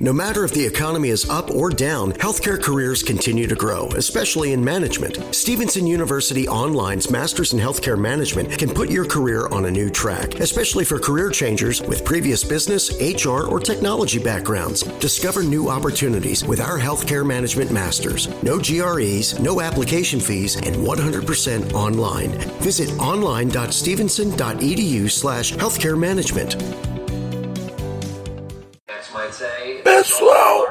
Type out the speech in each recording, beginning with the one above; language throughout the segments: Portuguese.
No matter if the economy is up or down, healthcare careers continue to grow, especially in management. Stevenson University Online's Masters in Healthcare Management can put your career on a new track, especially for career changers with previous business, HR, or technology backgrounds. Discover new opportunities with our Healthcare Management Masters. No GREs, no application fees, and 100% online. Visit online.stevenson.edu slash healthcare management. Pessoal,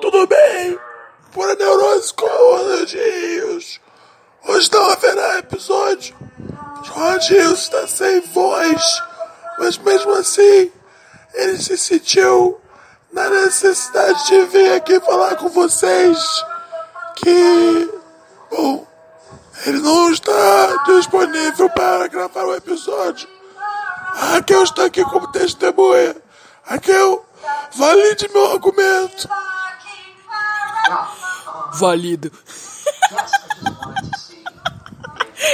tudo bem? Por neurose com Ronaldinhos. Hoje não haverá episódio. Ronaldinhos está sem voz, mas mesmo assim, ele se sentiu na necessidade de vir aqui falar com vocês que, bom, ele não está disponível para gravar o episódio. A Raquel está aqui como testemunha. Raquel, valide meu argumento. Válido.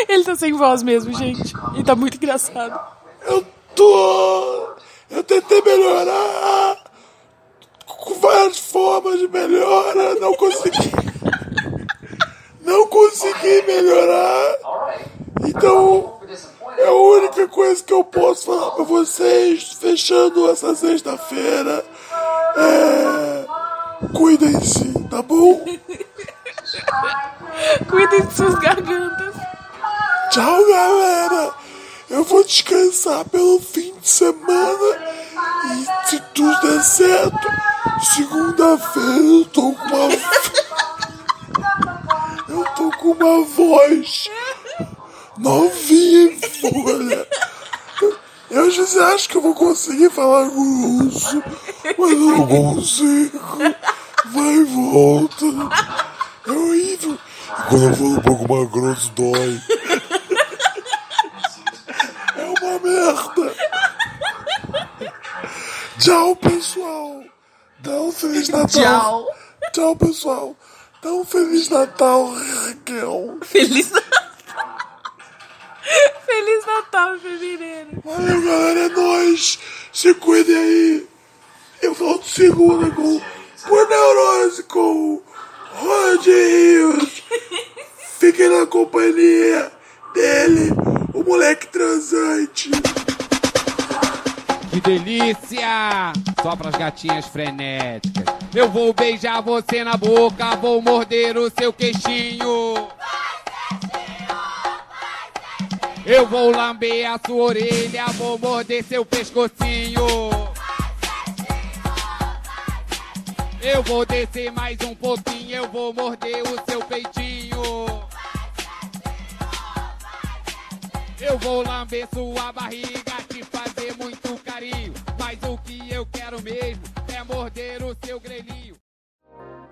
Ele tá sem voz mesmo, gente. E tá muito engraçado. Eu tô. Eu tentei melhorar com várias formas de melhora, não consegui. Não consegui melhorar. Então, é a única coisa que eu posso falar pra vocês, fechando essa sexta-feira, é. Cuidem-se, tá bom? Cuidem de suas gargantas. Tchau, galera! Eu vou descansar pelo fim de semana e se tudo der certo, segunda-feira eu tô com uma. Eu tô com uma voz novinha em folha. Às vezes acho que eu vou conseguir falar grosso, mas eu não consigo. Vai e volta. É horrível. E quando eu falo um pouco mais grosso, dói. É uma merda. Tchau, pessoal. Dá um Feliz Natal. Tchau. Tchau, pessoal. Dá um Feliz Natal, Raquel. Feliz Natal. Natal, fevereiro. Valeu, galera. É nóis. Se cuidem aí. Eu volto segunda com Por Neurose com Rodinho. Fiquem na companhia dele, o moleque transante. Que delícia! Só pras gatinhas frenéticas. Eu vou beijar você na boca, vou morder o seu queixinho. Eu vou lamber a sua orelha, vou morder seu pescocinho. Eu vou descer mais um pouquinho, eu vou morder o seu peitinho. Eu vou lamber sua barriga, te fazer muito carinho. Mas o que eu quero mesmo é morder o seu grelhinho.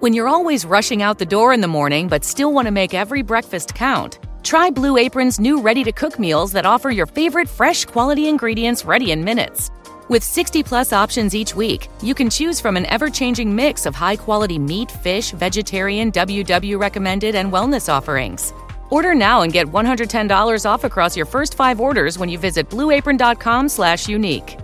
When you're always rushing out the door in the morning but still want to make every breakfast count, try Blue Apron's new ready to cook meals that offer your favorite fresh quality ingredients ready in minutes. With 60 plus options each week, you can choose from an ever changing mix of high quality meat, fish, vegetarian, WW recommended, and wellness offerings. Order now and get $110 off across your first five orders when you visit blueapron.com slash unique.